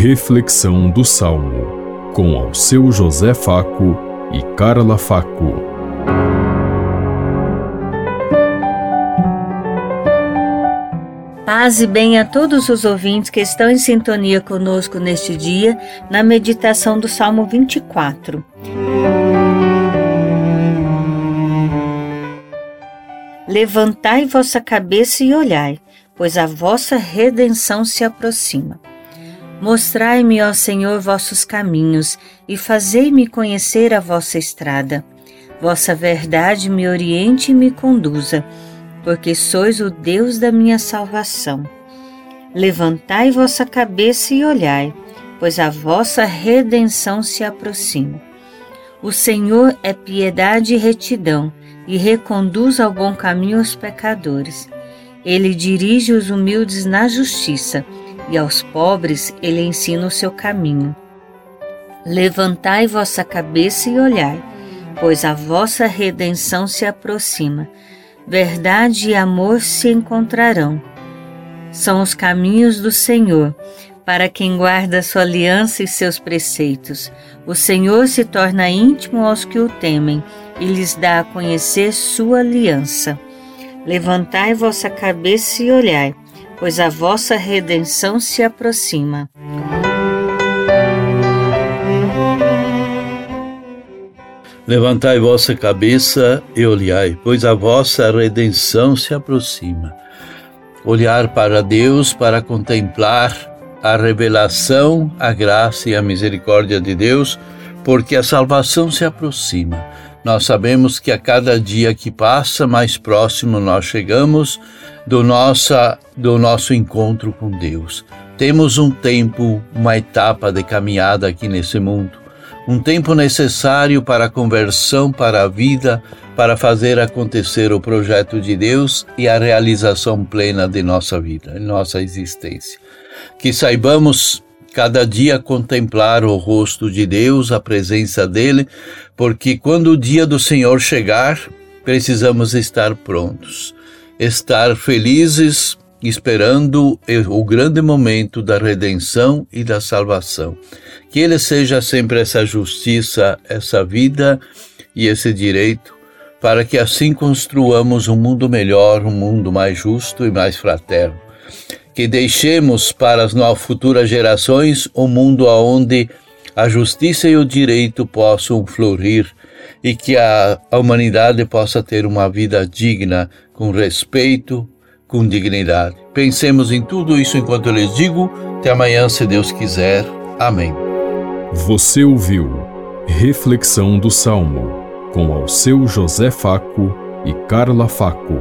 Reflexão do Salmo, com ao seu José Faco e Carla Faco. Paz e bem a todos os ouvintes que estão em sintonia conosco neste dia, na meditação do Salmo 24. Levantai vossa cabeça e olhai, pois a vossa redenção se aproxima. Mostrai-me, ó Senhor, vossos caminhos e fazei-me conhecer a vossa estrada. Vossa verdade me oriente e me conduza, porque sois o Deus da minha salvação. Levantai vossa cabeça e olhai, pois a vossa redenção se aproxima. O Senhor é piedade e retidão e reconduz ao bom caminho os pecadores. Ele dirige os humildes na justiça e aos pobres ele ensina o seu caminho. Levantai vossa cabeça e olhai, pois a vossa redenção se aproxima. Verdade e amor se encontrarão. São os caminhos do Senhor, para quem guarda sua aliança e seus preceitos. O Senhor se torna íntimo aos que o temem e lhes dá a conhecer sua aliança. Levantai vossa cabeça e olhai, pois a vossa redenção se aproxima. Levantai vossa cabeça e olhai, pois a vossa redenção se aproxima. Olhar para Deus para contemplar a revelação, a graça e a misericórdia de Deus, porque a salvação se aproxima. Nós sabemos que a cada dia que passa, mais próximo nós chegamos do, nossa, do nosso encontro com Deus. Temos um tempo, uma etapa de caminhada aqui nesse mundo, um tempo necessário para a conversão para a vida, para fazer acontecer o projeto de Deus e a realização plena de nossa vida, de nossa existência. Que saibamos cada dia contemplar o rosto de Deus, a presença dele, porque quando o dia do Senhor chegar, precisamos estar prontos, estar felizes, esperando o grande momento da redenção e da salvação. Que ele seja sempre essa justiça, essa vida e esse direito, para que assim construamos um mundo melhor, um mundo mais justo e mais fraterno que deixemos para as futuras gerações um mundo onde a justiça e o direito possam florir e que a, humanidade possa ter uma vida digna, com respeito, com dignidade. Pensemos em tudo isso enquanto eu lhes digo. Até amanhã, se Deus quiser. Amém. Você ouviu Reflexão do Salmo com ao seu José Faco e Carla Faco.